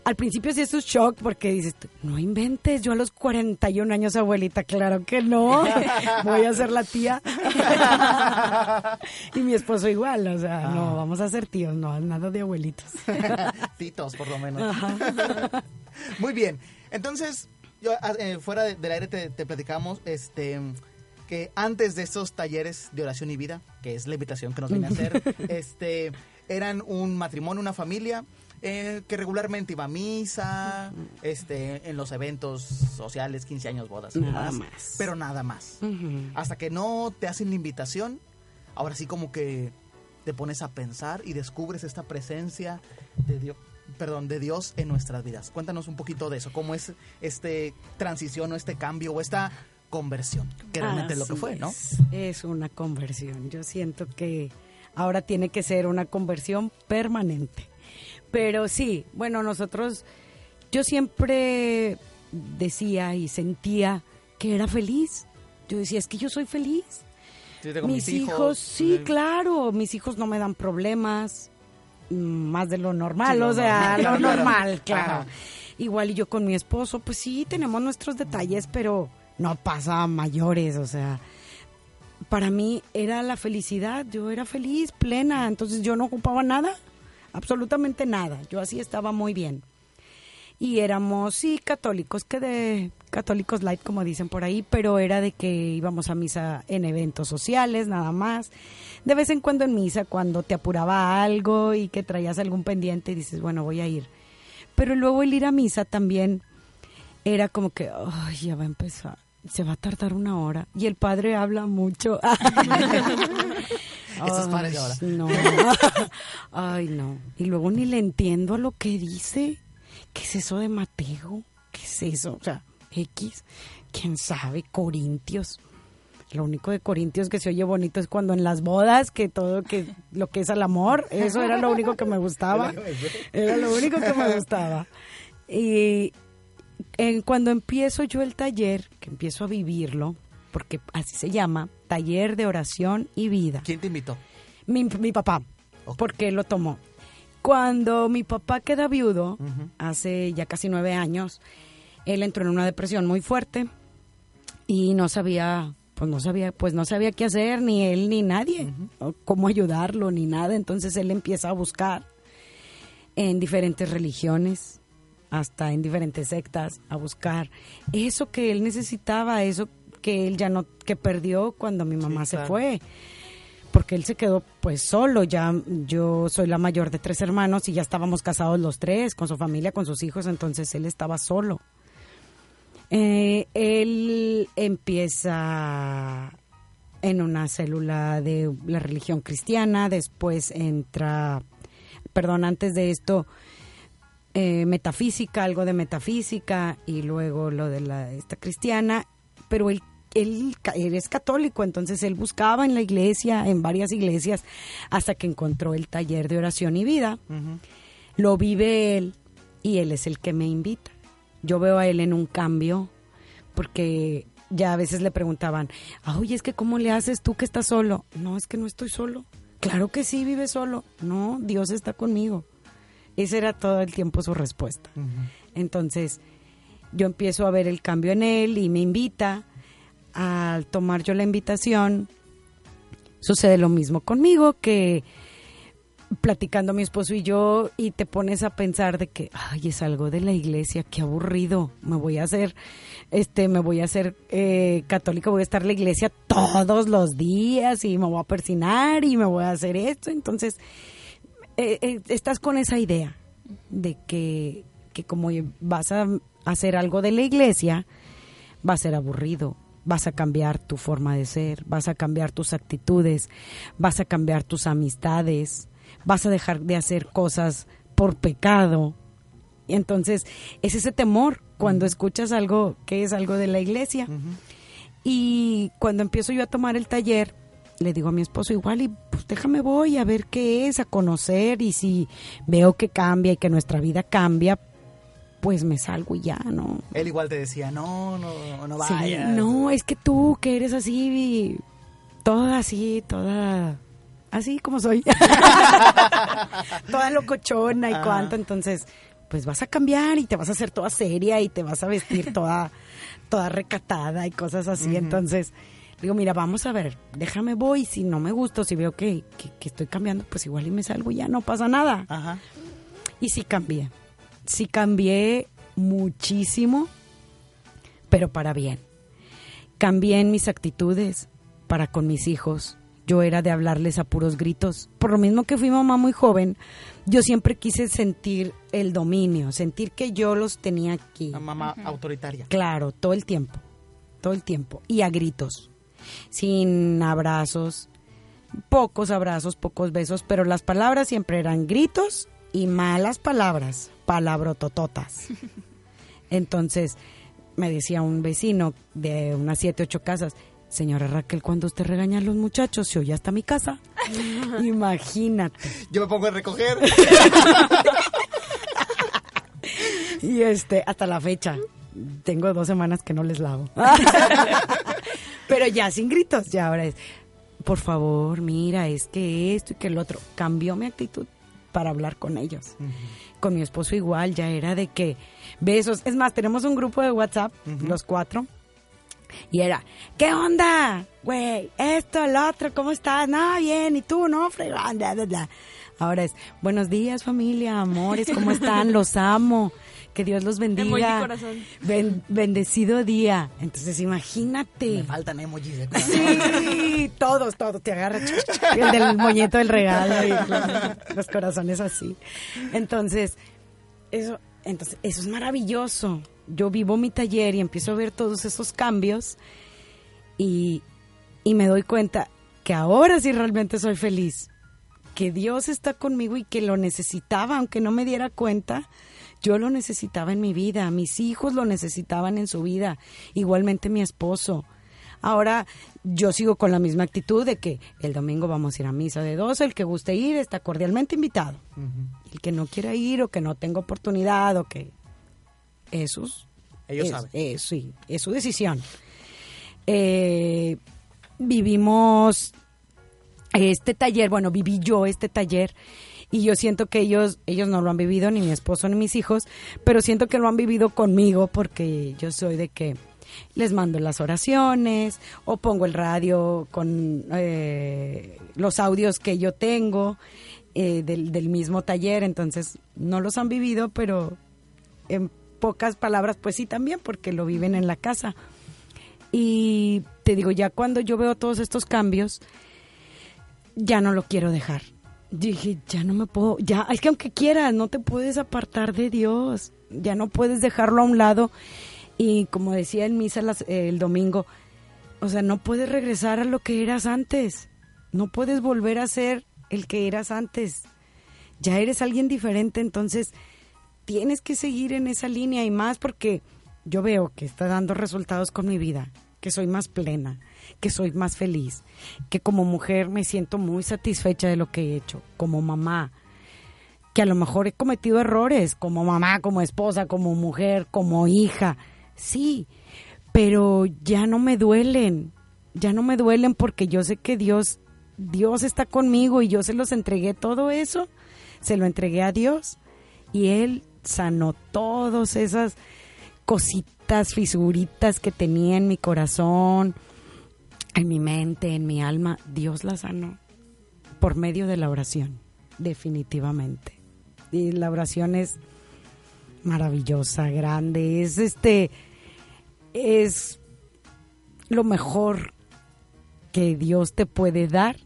al principio sí es un shock porque dices, no inventes, yo a los 41 años, abuelita, claro que no, voy a ser la tía. y mi esposo igual, o sea, no, vamos a ser tíos, no, nada de abuelitos. Titos, por lo menos. Muy bien. Entonces, yo, ah, eh, fuera de- del aire te, te platicamos este, que antes de estos talleres de oración y vida, que es la invitación que nos viene a hacer, este, eran un matrimonio, una familia eh, que regularmente iba a misa, este, en los eventos sociales, 15 años, bodas Nada demás, más. Pero nada más. Hasta que no te hacen la invitación, ahora sí como que te pones a pensar y descubres esta presencia de Dios, perdón, de Dios en nuestras vidas. Cuéntanos un poquito de eso, cómo es este transición o este cambio o esta conversión, que realmente es lo que fue, ¿no? Es, es una conversión. Yo siento que ahora tiene que ser una conversión permanente. Pero sí, bueno, nosotros, yo siempre decía y sentía que era feliz. Yo decía, es que yo soy feliz. Sí, mis hijos, sí, claro, mis hijos no me dan problemas, mm, más de lo normal, Sí, o sea, normal, lo normal, claro. Ajá. Igual y yo con mi esposo, pues sí, tenemos nuestros detalles, pero no pasa a mayores, o sea, para mí era la felicidad, yo era feliz, plena, entonces yo no ocupaba nada, absolutamente nada, yo así estaba muy bien. Y éramos, sí, católicos, que de católicos light, como dicen por ahí, pero era de que íbamos a misa en eventos sociales, nada más. De vez en cuando en misa, cuando te apuraba algo y que traías algún pendiente y dices, bueno, voy a ir. Pero luego el ir a misa también era como que, ay, ya va a empezar, se va a tardar una hora. Y el padre habla mucho. Estos padres de ahora. No. Ay, no. Y luego ni le entiendo a lo que dice. ¿Qué es eso de Mateo? ¿Qué es eso? O sea, X. ¿Quién sabe? Corintios. Lo único de Corintios que se oye bonito es cuando en las bodas, que todo que lo que es el amor, eso era lo único que me gustaba. Era lo único que me gustaba. Y en- cuando empiezo yo el taller, que empiezo a vivirlo, porque así se llama, taller de oración y vida. ¿Quién te invitó? Mi, mi papá, Ok. porque él lo tomó. Cuando mi papá queda viudo, Ujú. hace ya casi nueve años, él entró en una depresión muy fuerte y no sabía, pues no sabía, pues no sabía qué hacer, ni él ni nadie, o cómo ayudarlo, ni nada. Entonces él empieza a buscar en diferentes religiones, hasta en diferentes sectas, a buscar eso que él necesitaba, eso que él ya no, que perdió cuando mi mamá se claro. fue. Porque él se quedó pues solo, ya yo soy la mayor de tres hermanos y ya estábamos casados los tres, con su familia, con sus hijos, entonces él estaba solo. Eh, él empieza en una célula de la religión cristiana, después entra, perdón, antes de esto, eh, metafísica, algo de metafísica y luego lo de la esta cristiana, pero él, él, es católico, entonces él buscaba en la iglesia, en varias iglesias, hasta que encontró el taller de oración y vida. Lo vive él y él es el que me invita. Yo veo a él en un cambio porque ya a veces le preguntaban, "Ah, oye, es que ¿cómo le haces tú que estás solo? No, es que no estoy solo. Claro que sí, vive solo. No, Dios está conmigo. Esa era todo el tiempo su respuesta. Entonces, yo empiezo a ver el cambio en él y me invita al tomar yo la invitación, sucede lo mismo conmigo, que platicando mi esposo y yo y te pones a pensar de que ay es algo de la iglesia qué aburrido me voy a hacer este me voy a hacer eh, católica voy a estar en la iglesia todos los días y me voy a persinar y me voy a hacer esto entonces eh, eh, estás con esa idea de que, que como vas a hacer algo de la iglesia va a ser aburrido vas a cambiar tu forma de ser, vas a cambiar tus actitudes, vas a cambiar tus amistades, vas a dejar de hacer cosas por pecado. Y entonces es ese temor cuando escuchas algo que es algo de la iglesia. Y cuando empiezo yo a tomar el taller, le digo a mi esposo igual y pues déjame voy a ver qué es, a conocer y si veo que cambia y que nuestra vida cambia, pues me salgo y ya, ¿no? Él igual te decía, no, no, no vayas. no, es que tú que eres así, toda así, toda así como soy. toda locochona y cuánto, entonces, pues vas a cambiar y te vas a hacer toda seria y te vas a vestir toda, toda recatada y cosas así. Entonces, digo, mira, vamos a ver, déjame voy, si no me gusta, si veo que, que, estoy cambiando, pues igual y me salgo y ya no pasa nada. Ajá. Y sí cambié, sí cambié muchísimo, pero para bien. Cambié en mis actitudes para con mis hijos, yo era de hablarles a puros gritos. Por lo mismo que fui mamá muy joven, yo siempre quise sentir el dominio, sentir que yo los tenía aquí. La mamá autoritaria. Claro, todo el tiempo, todo el tiempo. Y a gritos, sin abrazos, pocos abrazos, pocos besos, pero las palabras siempre eran gritos y malas palabras, palabrotototas. Entonces, me decía un vecino de unas siete, ocho casas, Señora Raquel, cuando usted regaña a los muchachos, se oye hasta mi casa. Imagínate. Yo me pongo a recoger. y este, hasta la fecha, tengo dos semanas que no les lavo. Pero ya sin gritos, ya ahora es, por favor, mira, es que esto y que el otro. Cambió mi actitud para hablar con ellos. Con mi esposo igual, ya era de que besos. Es más, tenemos un grupo de WhatsApp, los cuatro, y era, ¿qué onda? Güey, esto, el otro, ¿cómo estás? No, bien, ¿y tú? No, fregón, bla, bla, Ahora es, buenos días familia, amores, ¿cómo están? Los amo. Que Dios los bendiga. corazón. bendecido día. Entonces, imagínate. Me faltan emojis de corazón. Sí, todos, todos. Te agarra el del moñeto del regalo y los corazones así. Entonces, eso, entonces, eso es maravilloso yo vivo mi taller y empiezo a ver todos esos cambios y, me doy cuenta que ahora sí realmente soy feliz, que Dios está conmigo y que lo necesitaba, aunque no me diera cuenta, yo lo necesitaba en mi vida, mis hijos lo necesitaban en su vida, igualmente mi esposo. Ahora yo sigo con la misma actitud de que el domingo vamos a ir a misa de dos, el que guste ir está cordialmente invitado. El que no quiera ir o que no tenga oportunidad o que esos. Ellos saben. Eh, sí, es su decisión. Eh, vivimos este taller, bueno, viví yo este taller y yo siento que ellos ellos no lo han vivido ni mi esposo ni mis hijos, pero siento que lo han vivido conmigo porque yo soy de que les mando las oraciones o pongo el radio con eh, los audios que yo tengo del, del mismo taller, entonces no los han vivido, pero en pocas palabras, pues sí también, porque lo viven en la casa. Y te digo, ya cuando yo veo todos estos cambios, ya no lo quiero dejar. Dije, ya no me puedo, ya, es que aunque quieras, no te puedes apartar de Dios, ya no puedes dejarlo a un lado. Y como decía en misa el domingo, o sea, no puedes regresar a lo que eras antes, no puedes volver a ser el que eras antes, ya eres alguien diferente, entonces tienes que seguir en esa línea y más porque yo veo que está dando resultados con mi vida, que soy más plena, que soy más feliz, que como mujer me siento muy satisfecha de lo que he hecho, como mamá, que a lo mejor he cometido errores, como mamá, como esposa, como mujer, como hija, sí, pero ya no me duelen, ya no me duelen porque yo sé que Dios, Dios está conmigo y yo se los entregué todo eso, se lo entregué a Dios y Él sanó todas esas grietas, fisuritas que tenía en mi corazón, en mi mente, en mi alma, Dios las sanó por medio de la oración, definitivamente. Y la oración es maravillosa, grande, es este es lo mejor que Dios te puede dar.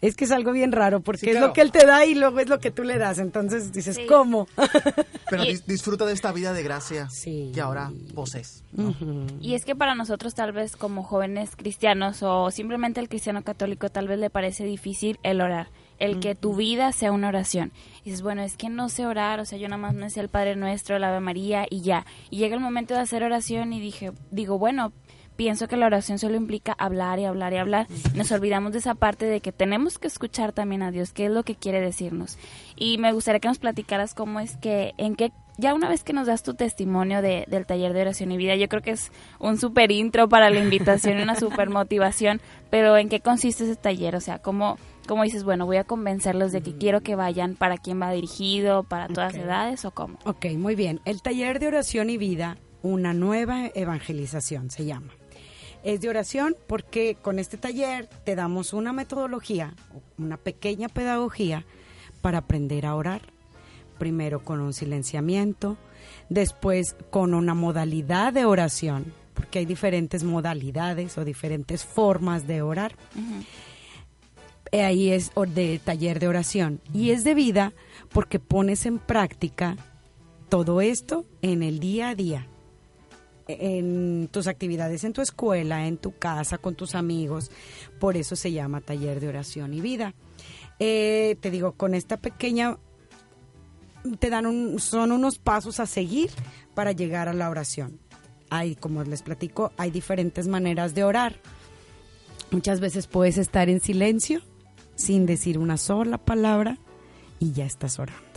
Es que es algo bien raro, porque Sí, es claro. lo que Él te da y luego es lo que tú le das. Entonces dices, Sí. ¿cómo? Pero dis- disfruta de esta vida de gracia Sí. que ahora posees. Y es que para nosotros tal vez como jóvenes cristianos o simplemente el cristiano católico tal vez le parece difícil el orar, el que tu vida sea una oración. Y dices, bueno, es que no sé orar, o sea, yo nada más me sé el Padre Nuestro, la Ave María y ya. Y llega el momento de hacer oración y dije, digo, bueno, pienso que la oración solo implica hablar y hablar y hablar. Nos olvidamos de esa parte de que tenemos que escuchar también a Dios, qué es lo que quiere decirnos. Y me gustaría que nos platicaras cómo es que, en qué, ya una vez que nos das tu testimonio de, del taller de oración y vida, yo creo que es un super intro para la invitación, una super motivación, pero ¿en qué consiste ese taller? O sea, ¿cómo, cómo dices, bueno, voy a convencerlos de que quiero que vayan, para quién va dirigido, para todas edades o cómo? Ok, muy bien. El taller de oración y vida, una nueva evangelización se llama. Es de oración porque con este taller te damos una metodología, una pequeña pedagogía para aprender a orar. Primero con un silenciamiento, después con una modalidad de oración, porque hay diferentes modalidades o diferentes formas de orar. Eh, ahí es de taller de oración y es de vida porque pones en práctica todo esto en el día a día en tus actividades en tu escuela, en tu casa, con tus amigos. Por eso se llama taller de oración y vida. Eh, te digo, con esta pequeña, te dan un, son unos pasos a seguir para llegar a la oración. Hay, como les platico, hay diferentes maneras de orar. Muchas veces puedes estar en silencio, sin decir una sola palabra, y ya estás orando.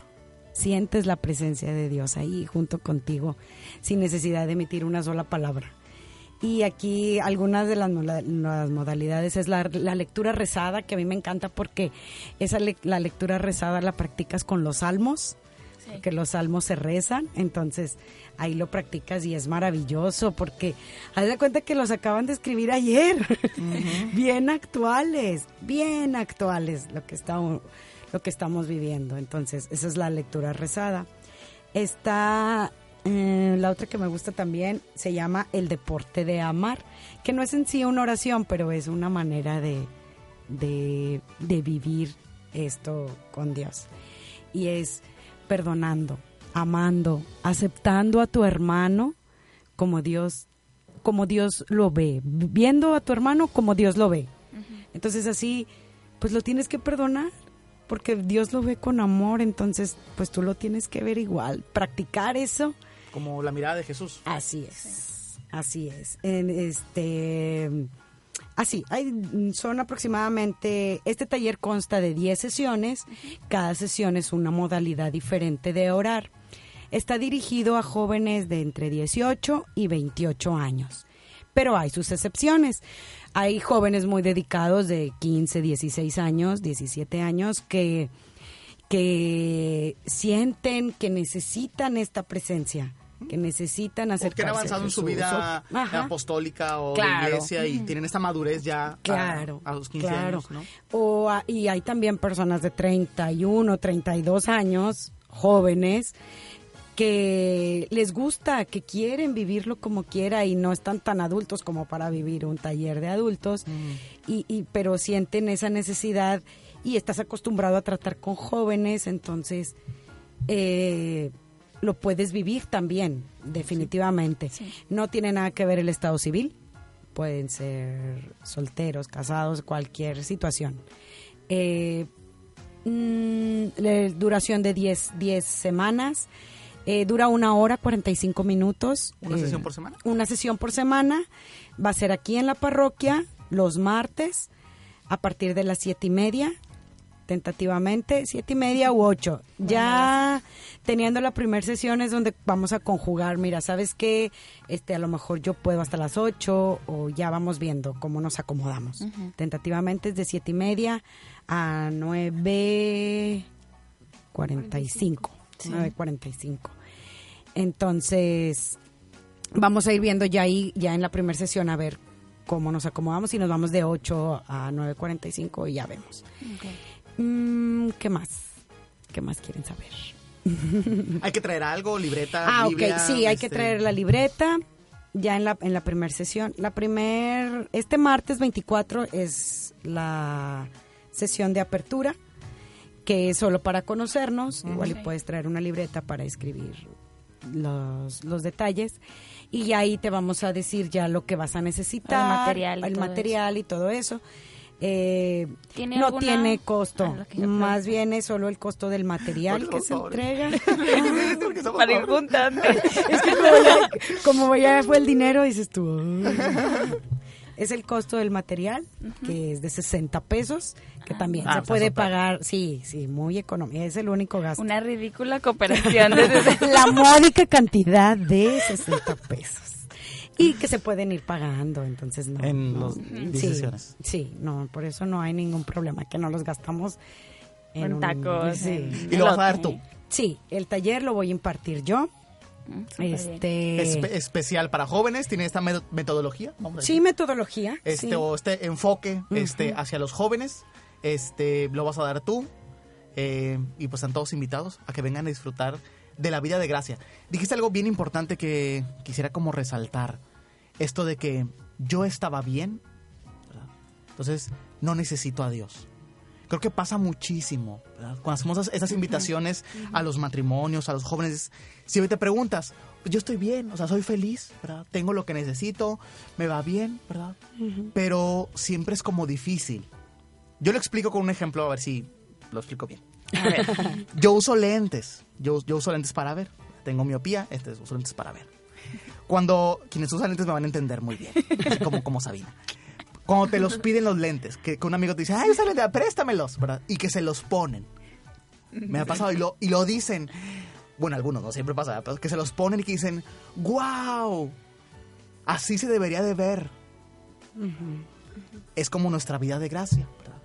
Sientes la presencia de Dios ahí junto contigo, sin necesidad de emitir una sola palabra. Y aquí algunas de las, las modalidades es la, la lectura rezada, que a mí me encanta porque esa le- la lectura rezada la practicas con los salmos, Sí. que los salmos se rezan, entonces ahí lo practicas y es maravilloso porque haz de cuenta que los acaban de escribir ayer, bien actuales, bien actuales lo que estamos lo que estamos viviendo. Entonces, esa es la lectura rezada. Está eh, la otra que me gusta también se llama el deporte de amar, que no es en sí una oración, pero es una manera de, de, de vivir esto con Dios. Y es perdonando, amando, aceptando a tu hermano como Dios, como Dios lo ve, viendo a tu hermano como Dios lo ve. Entonces así, pues lo tienes que perdonar, porque Dios lo ve con amor, entonces pues tú lo tienes que ver igual, practicar eso. Como la mirada de Jesús. Así es, así es. En este, así, hay, son aproximadamente, este taller consta de 10 sesiones, cada sesión es una modalidad diferente de orar. Está dirigido a jóvenes de entre 18 y 28 años, pero hay sus excepciones. Hay jóvenes muy dedicados de 15, 16 años, 17 años que que sienten que necesitan esta presencia, que necesitan O acercarse que han avanzado en su vida Ajá. apostólica o Claro. de iglesia y tienen esta madurez ya a- Claro, a, los 15 claro. años, ¿no? O, a- y hay también personas de 31, 32 años, jóvenes, que les gusta, que quieren vivirlo como quiera y no están tan adultos como para vivir un taller de adultos, y, y- pero sienten esa necesidad y estás acostumbrado a tratar con jóvenes, entonces eh, lo puedes vivir también, definitivamente. No tiene nada que ver el estado civil, pueden ser solteros, casados, cualquier situación. Eh, mm, la duración de 10, 10 semanas. Eh, dura una hora 45 minutos. ¿Una Eh, sesión por semana? Una sesión por semana. Va a ser aquí en la parroquia los martes a partir de las siete y media, tentativamente, siete y media u ocho. Ya teniendo la primera sesión es donde vamos a conjugar, mira, ¿sabes qué? Este, a lo mejor yo puedo hasta las ocho o ya vamos viendo cómo nos acomodamos. Tentativamente es de siete y media a nueve cuarenta y cinco. Nueve cuarenta y cinco. Entonces, vamos a ir viendo ya ahí, ya en la primera sesión, a ver cómo nos acomodamos y nos vamos de 8 a 9.45 y ya vemos. Mm, ¿Qué más? ¿Qué más quieren saber? Hay que traer algo, libreta, Ah, Biblia, ok, sí, hay que este, traer la libreta ya en la, en la primera sesión. La primer, este martes 24 es la sesión de apertura, que es solo para conocernos. Igual y Ok. puedes traer una libreta para escribir los, los detalles. Y ahí te vamos a decir ya lo que vas a necesitar. El material y el todo material y todo eso. Eh, ¿Tiene no alguna- tiene costo, Ah, más bien es solo el costo del material que se entrega. Para ir. Es que como ya, como ya fue el dinero, dices tú. Es el costo del material, que es de 60 pesos, que también Ah, se puede pagar. Sí, sí, muy económico. Es el único gasto. Una ridícula cooperación. desde- La módica cantidad de 60 pesos. Y que se pueden ir pagando, entonces no. En no, los sí. Sí, no, por eso no hay ningún problema, que no los gastamos en En un- tacos. sí. en Y lo vas a dar tú. Sí, el taller lo voy a impartir yo. Este, Espe- especial para jóvenes, tiene esta me- metodología. Vamos a sí, metodología. este, sí. o este enfoque este, hacia los jóvenes, este, lo vas a dar tú. eh, y pues están todos invitados a que vengan a disfrutar de la vida de gracia. Dijiste algo bien importante que quisiera como resaltar. Esto de que yo estaba bien, ¿verdad? entonces no necesito a Dios. Creo que pasa muchísimo, ¿verdad? Cuando hacemos esas, esas invitaciones a los matrimonios, a los jóvenes, si te preguntas, pues yo estoy bien, o sea, soy feliz, ¿verdad? Tengo lo que necesito, me va bien, ¿verdad? Pero siempre es como difícil. Yo lo explico con un ejemplo, a ver si lo explico bien. A ver. Yo uso lentes, yo, yo uso lentes para ver. Tengo miopía, este uso lentes para ver. Cuando quienes usan lentes me van a entender muy bien, así como, como Sabina. Cuando te los piden los lentes, que, que un amigo te dice, ay, usa lentes, préstamelos, ¿verdad? Y que se los ponen. Me ha pasado y lo, y lo dicen. Bueno, algunos, no siempre pasa, pero que se los ponen y que dicen, wow, así se debería de ver. Es como nuestra vida de gracia. ¿verdad?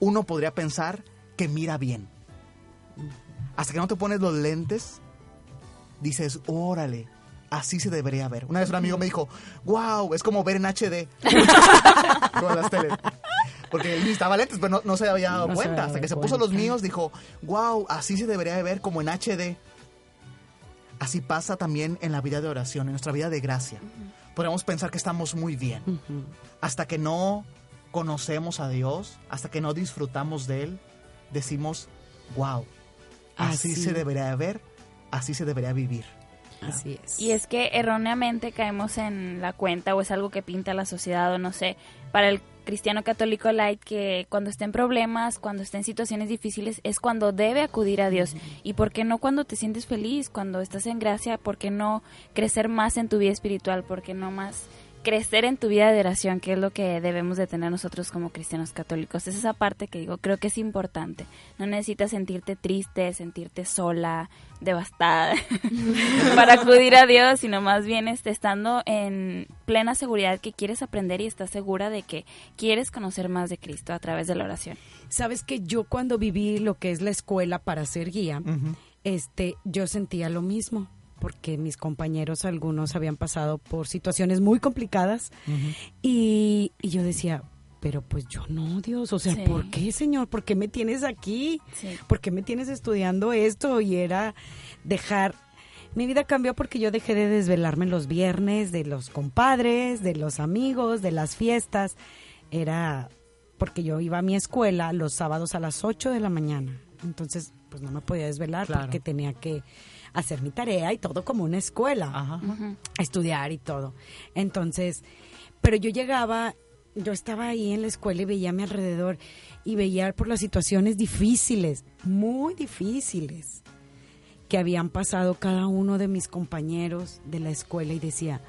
Uno podría pensar que mira bien. Hasta que no te pones los lentes, dices, órale, así se debería ver. Una vez un amigo me dijo, wow, es como ver en HD. Con las teles. Porque él necesitaba lentes, pero no, no se había dado No cuenta. Hasta que se puso cuenta. los míos, dijo, wow, así se debería de ver como en HD. Así pasa también en la vida de oración, en nuestra vida de gracia. Podemos pensar que estamos muy bien. Hasta que no conocemos a Dios, hasta que no disfrutamos de Él, decimos, wow, así, Así. se debería de ver, así se debería vivir. Así es. Y es que erróneamente caemos en la cuenta o es algo que pinta la sociedad o no sé, para el cristiano católico light que cuando esté en problemas, cuando esté en situaciones difíciles es cuando debe acudir a Dios. ¿Y por qué no cuando te sientes feliz, cuando estás en gracia? ¿Por qué no crecer más en tu vida espiritual? ¿Por qué no más crecer en tu vida de oración? Que es lo que debemos de tener nosotros como cristianos católicos. Es esa parte que digo, creo que es importante. No necesitas sentirte triste, sentirte sola, devastada para acudir a Dios, sino más bien este, estando en plena seguridad que quieres aprender y estás segura de que quieres conocer más de Cristo a través de la oración. Sabes que yo cuando viví lo que es la escuela para ser guía, este, yo sentía lo mismo porque mis compañeros algunos habían pasado por situaciones muy complicadas y, y yo decía, pero pues yo no, Dios, o sea, Sí. ¿por qué, Señor? ¿Por qué me tienes aquí? Sí. ¿Por qué me tienes estudiando esto? Y era dejar... Mi vida cambió porque yo dejé de desvelarme los viernes de los compadres, de los amigos, de las fiestas. Era porque yo iba a mi escuela los sábados a las 8 de la mañana. Entonces, pues no me podía desvelar Claro. porque tenía que hacer mi tarea y todo como una escuela Ajá. estudiar y todo. Entonces, pero yo llegaba, yo estaba ahí en la escuela y veía a mi alrededor y veía por las situaciones difíciles, muy difíciles, que habían pasado cada uno de mis compañeros de la escuela y decía,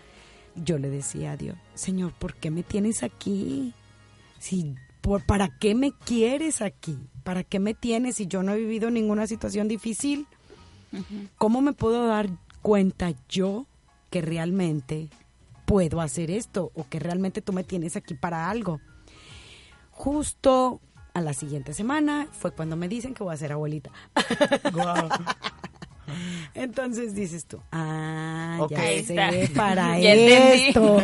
yo le decía a Dios, Señor, ¿por qué me tienes aquí? Si, por, ¿Para qué me quieres aquí? ¿Para qué me tienes si yo no he vivido ninguna situación difícil? ¿Cómo me puedo dar cuenta yo que realmente puedo hacer esto o que realmente tú me tienes aquí para algo? Justo a la siguiente semana fue cuando me dicen que voy a ser abuelita. Entonces dices tú, ah, Ok. ya sé, para esto.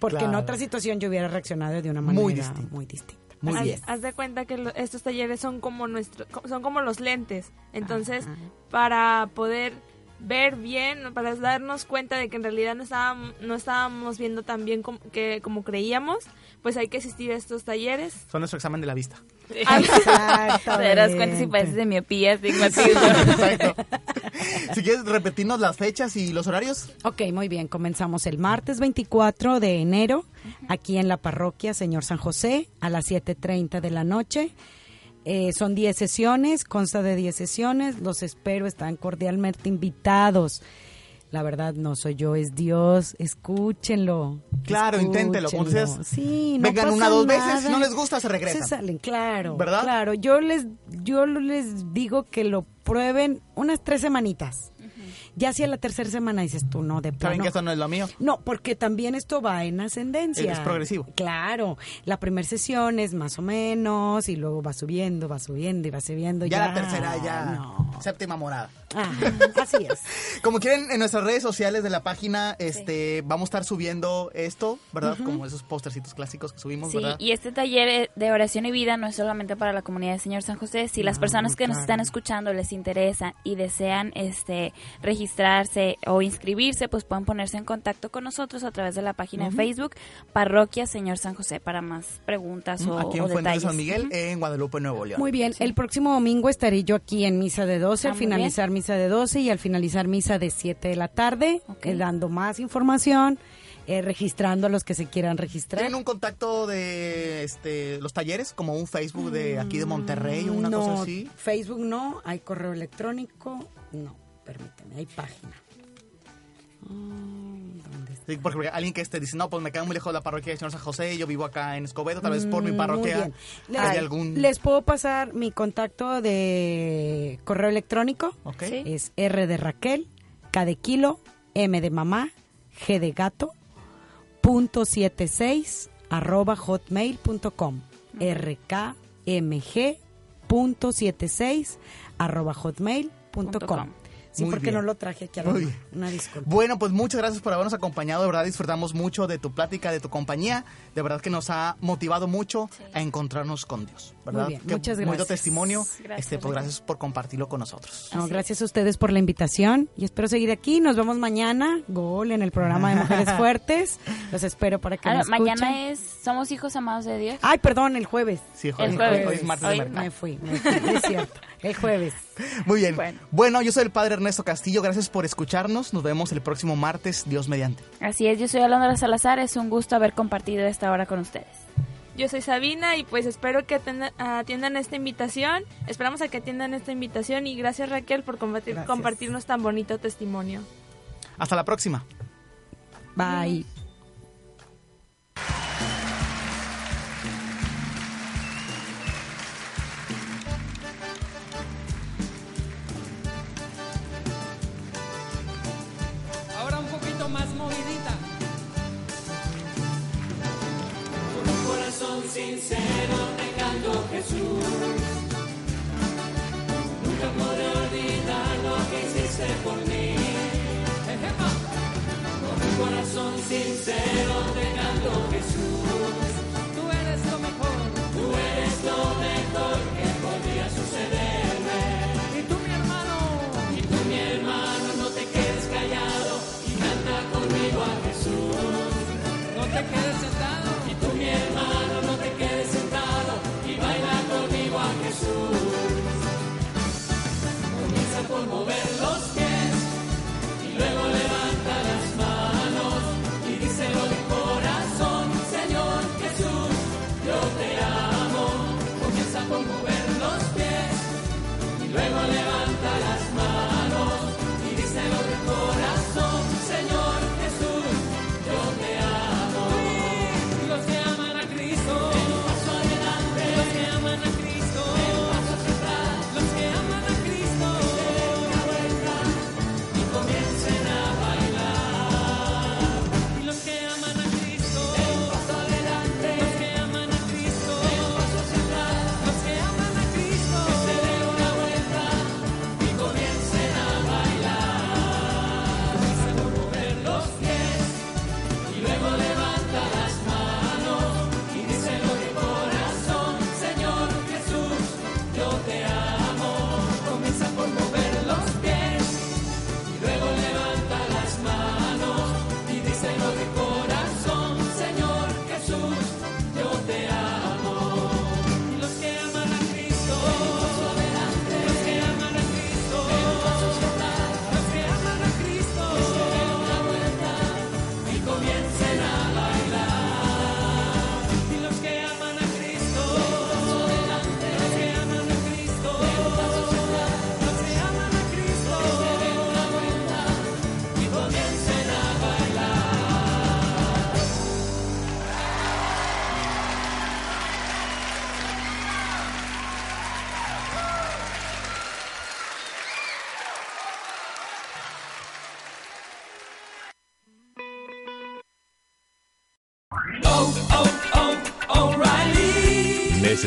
Porque en otra situación yo hubiera reaccionado de una manera Muy muy distinta. Muy haz, bien. haz de cuenta que lo- estos talleres son como nuestro, son como los lentes. Entonces, para poder ver bien, para darnos cuenta de que en realidad no estábamos, no estábamos viendo tan bien como, que, como creíamos, pues hay que asistir a estos talleres. Son nuestro examen de la vista. Te darás cuenta si padeces de miopía. Exacto. Si quieres repetirnos las fechas y los horarios. Ok, muy bien. Comenzamos el martes 24 de enero aquí en la parroquia Señor San José a las 7.30 de la noche. Eh, son 10 sesiones, consta de 10 sesiones. Los espero, están cordialmente invitados. La verdad no soy yo, es Dios. Escúchenlo. Claro, inténtelo, como escúchenlo. dices, Sí, no vengan pasa una dos veces, si no les gusta, se regresan. salen, claro. ¿Verdad? Claro, yo les, yo les digo que lo prueben unas tres semanitas. Ya si a la tercera semana dices tú, no, de Saben plano. que eso no es lo mío. No, porque también esto va en ascendencia. Es progresivo. Claro, la primera sesión es más o menos y luego va subiendo, va subiendo y va subiendo. Ya, la tercera, ya. No. Séptima morada. Ah, así es. Como quieren, en nuestras redes sociales de la página, este, vamos a estar subiendo esto, ¿verdad? Como esos postercitos clásicos que subimos, Sí, ¿verdad? y este taller eh, de oración y vida no es solamente para la comunidad de Señor San José. Si las personas que nos están escuchando les interesa y desean este registrarse o inscribirse, pues pueden ponerse en contacto con nosotros a través de la página de Facebook Parroquia Señor San José para más preguntas o, Aquí o en Fuentes de detalles. San Miguel, en Guadalupe, Nuevo León. Muy bien, el próximo domingo estaré yo aquí en misa de 12, Ah, al muy finalizar misa de 12 y al finalizar misa de 7 de la tarde, Ok. eh, dando más información, eh, registrando a los que se quieran registrar. ¿Tienen un contacto de este, los talleres, como un Facebook de aquí de Monterrey o una Mm, no, cosa así? Facebook no, hay correo electrónico, no, permíteme, hay página. Sí, porque alguien que este dice, no, pues me queda muy lejos de la parroquia de Señor San José, yo vivo acá en Escobedo, tal vez por mi Mm, parroquia muy bien. Les, hay algún... les puedo pasar mi contacto de correo electrónico. Sí. Es R de Raquel, K de kilo, M de mamá, G de gato, punto 76 arroba hotmail.com. rkmg punto 76 arroba hotmail.com. Sí, Muy porque bien. no lo traje aquí a la. Una disculpa. Bueno, pues muchas gracias por habernos acompañado. De verdad disfrutamos mucho de tu plática, de tu compañía. De verdad que nos ha motivado mucho Sí. a encontrarnos con Dios. ¿Verdad? Muy bien, Qué muchas gracias. testimonio. Gracias, este, pues Ricardo. gracias por compartirlo con nosotros. No, gracias a ustedes por la invitación y espero seguir aquí. Nos vemos mañana, Gol, en el programa de Mujeres Fuertes. Los espero para que Ah, escuchen. mañana es Somos hijos amados de Dios. Ay, perdón, el jueves. Sí, El jueves. hoy es martes de Hoy- mercado. Me fui, me fui, es cierto. El jueves. Muy bien. Bueno. Bueno. yo soy el padre Ernesto Castillo. Gracias por escucharnos. Nos vemos el próximo martes. Dios mediante. Así es, yo soy Alondra Salazar. Es un gusto haber compartido esta hora con ustedes. Yo soy Sabina y pues espero que atenda- atiendan esta invitación. Esperamos a que atiendan esta invitación y gracias Raquel por compartir- Gracias. compartirnos tan bonito testimonio. Hasta la próxima. Bye. Ejemplo. Tú eres lo mejor. Tú eres lo mejor que podría sucederme. Y tú mi hermano. Y tú mi hermano, no te quedes callado y canta conmigo a Jesús. No te quedes sentado. Y tú mi hermano,